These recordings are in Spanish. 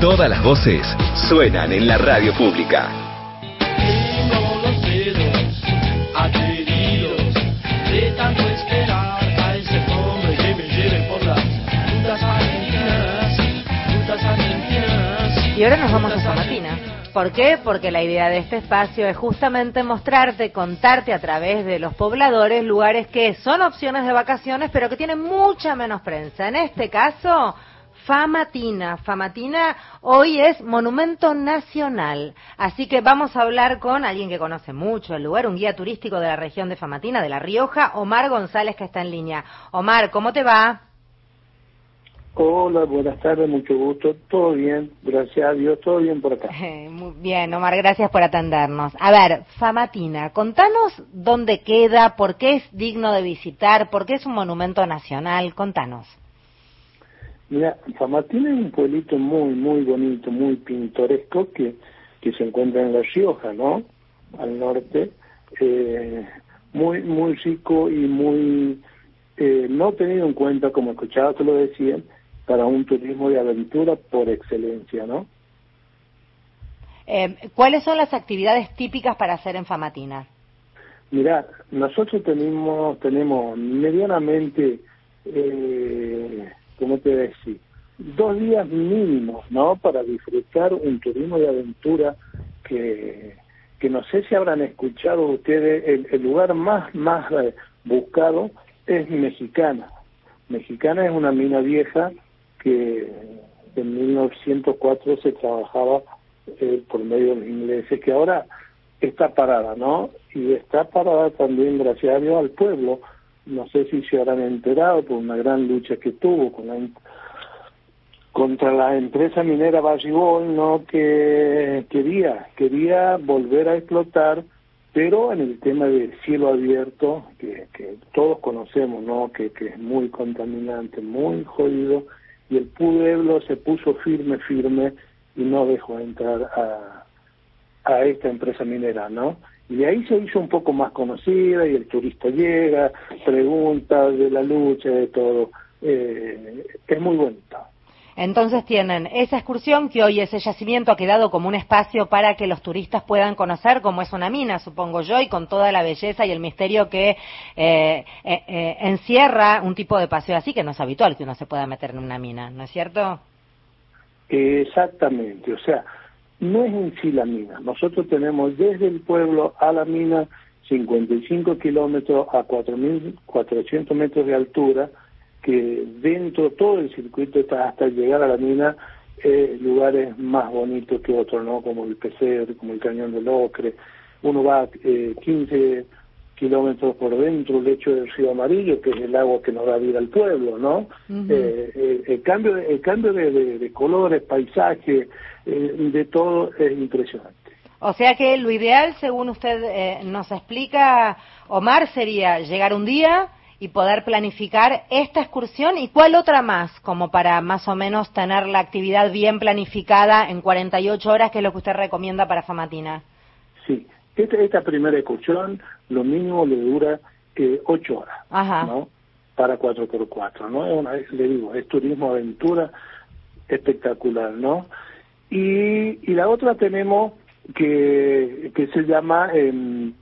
Todas las voces suenan en la radio pública. Y ahora nos vamos a Famatina. ¿Por qué? Porque la idea de este espacio es justamente mostrarte, contarte a través de los pobladores lugares que son opciones de vacaciones, pero que tienen mucha menos prensa. En este caso, Famatina. Famatina hoy es monumento nacional. Así que vamos a hablar con alguien que conoce mucho el lugar, un guía turístico de la región de Famatina, de La Rioja, Omar González, que está en línea. Omar, ¿cómo te va? Hola, buenas tardes, mucho gusto. Todo bien, gracias a Dios, todo bien por acá. Muy bien, Omar, gracias por atendernos. A ver, Famatina, contanos dónde queda, por qué es digno de visitar, por qué es un monumento nacional, contanos. Mira, Famatina es un pueblito muy, muy bonito, muy pintoresco que, que se encuentra en La Rioja, ¿no? Al norte. Eh, muy, muy rico y muy eh, no tenido en cuenta, como escuchaba que lo decían, para un turismo de aventura por excelencia, ¿no? Eh, ¿Cuáles son las actividades típicas para hacer en Famatina? Mira, nosotros tenemos, tenemos medianamente, eh, ¿cómo te decir? Dos días mínimos, ¿no? Para disfrutar un turismo de aventura que, que no sé si habrán escuchado ustedes, el, el lugar más, más eh, buscado es Mexicana. Mexicana es una mina vieja que en 1904 se trabajaba eh, por medio de los ingleses, que ahora está parada, ¿no? Y está parada también gracias a Dios al pueblo. No sé si se habrán enterado por una gran lucha que tuvo con la, contra la empresa minera Bajibol, ¿no? Que quería, quería volver a explotar, pero en el tema del cielo abierto, que, que todos conocemos, ¿no? Que, que es muy contaminante, muy jodido, y el pueblo se puso firme, firme y no dejó entrar a, a esta empresa minera, ¿no? Y de ahí se hizo un poco más conocida y el turista llega, pregunta de la lucha, de todo. Eh, es muy bonita. Entonces tienen esa excursión que hoy ese yacimiento ha quedado como un espacio para que los turistas puedan conocer cómo es una mina, supongo yo, y con toda la belleza y el misterio que eh, eh, eh, encierra un tipo de paseo así, que no es habitual que uno se pueda meter en una mina, ¿no es cierto? Exactamente, o sea, no es en sí la mina. Nosotros tenemos desde el pueblo a la mina 55 kilómetros a 4.400 metros de altura, que dentro todo el circuito está hasta llegar a la mina eh, lugares más bonitos que otros, ¿no? Como el Pecer, como el Cañón del Ocre. Uno va eh, 15 kilómetros por dentro, el lecho del río Amarillo, que es el agua que nos da vida al pueblo, ¿no? Eh, eh, el cambio, de, el cambio de, de, de colores, paisaje, eh, de todo es impresionante. O sea que lo ideal, según usted eh, nos explica, Omar, sería llegar un día y poder planificar esta excursión y cuál otra más, como para más o menos tener la actividad bien planificada en 48 horas, que es lo que usted recomienda para Famatina. Sí, esta, esta primera excursión lo mínimo le dura eh, ocho horas, Ajá. ¿no? Para 4x4, ¿no? Es una, le digo, es turismo aventura espectacular, ¿no? Y, y la otra tenemos que, que se llama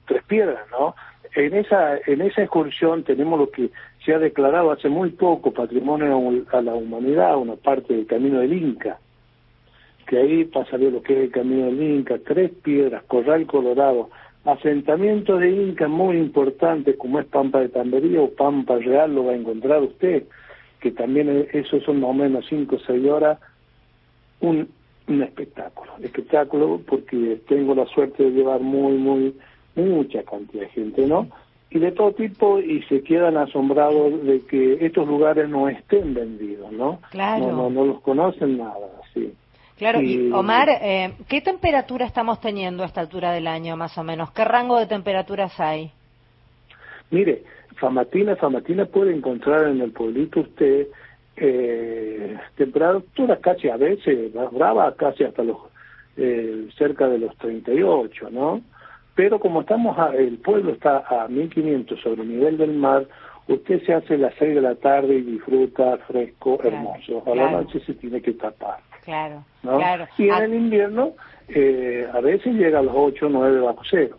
Tres Piedras, ¿no? En esa, en esa excursión tenemos lo que se ha declarado hace muy poco patrimonio a la humanidad, una parte del camino del Inca, que ahí pasaría lo que es el camino del Inca, Tres Piedras, Corral Colorado, asentamientos de Inca muy importantes como es Pampa de Tambería o Pampa Real, lo va a encontrar usted, que también es- eso son más o menos cinco o seis horas, un, un espectáculo, espectáculo porque tengo la suerte de llevar muy, muy, mucha cantidad de gente, ¿no? Y de todo tipo y se quedan asombrados de que estos lugares no estén vendidos, ¿no? Claro. No, no, no los conocen nada. Claro, y Omar, eh, ¿qué temperatura estamos teniendo a esta altura del año, más o menos? ¿Qué rango de temperaturas hay? Mire, Famatina, Famatina puede encontrar en el pueblito usted eh, temperaturas casi a veces, brava, casi hasta los eh, cerca de los 38, ¿no? Pero como estamos, a- el pueblo está a 1500 sobre el nivel del mar, usted se hace a las 6 de la tarde y disfruta fresco, Claro, hermoso. A claro. la noche se tiene que tapar. Claro, ¿no? claro. Y en Ah, el invierno, eh, a veces llega a los 8 o 9 bajo cero.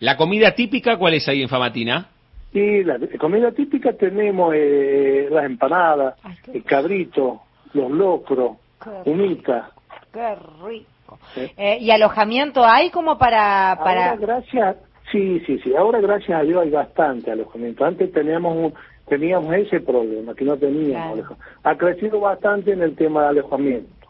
¿La comida típica cuál es ahí en Famatina? Y la comida típica tenemos eh, las empanadas, Ay, el cabrito, los locros, humitas. Qué rico. Eh, ¿Y alojamiento hay como para... para... Ahora gracias, sí, sí, sí, ahora gracias a Dios hay bastante alojamiento. Antes teníamos un- teníamos ese problema, que no teníamos Claro. Ha crecido bastante en el tema de alojamiento.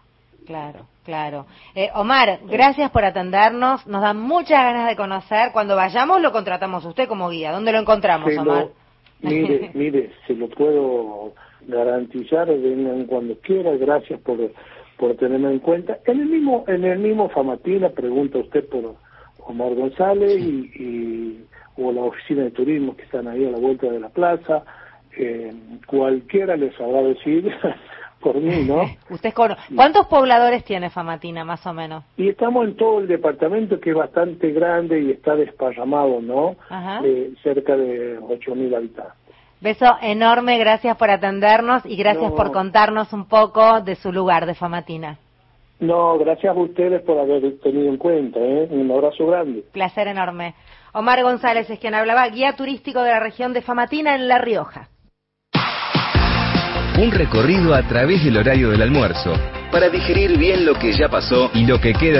Claro, claro. Eh, Omar, gracias por atendernos. Nos da muchas ganas de conocer. Cuando vayamos lo contratamos a usted como guía. ¿Dónde lo encontramos, Se lo- Omar? mire, mire, se lo puedo garantizar, vengan cuando quiera, gracias por, por tenerme en cuenta. En el mismo, en el mismo Famatina pregunta usted por Omar González y, y- o la oficina de turismo que están ahí a la vuelta de la plaza. Eh, cualquiera les sabrá decir por mí, ¿no? Usted ¿Cuántos pobladores tiene Famatina, más o menos? Y estamos en todo el departamento que es bastante grande y está desparramado, ¿no? Ajá. Eh, cerca de 8.000 habitantes. Beso enorme, gracias por atendernos y gracias No. por contarnos un poco de su lugar de Famatina. No, gracias a ustedes por haber tenido en cuenta, ¿eh? Un abrazo grande. Placer enorme. Omar González es quien hablaba, guía turístico de la región de Famatina en La Rioja. Un recorrido a través del horario del almuerzo Para digerir bien lo que ya pasó y lo que queda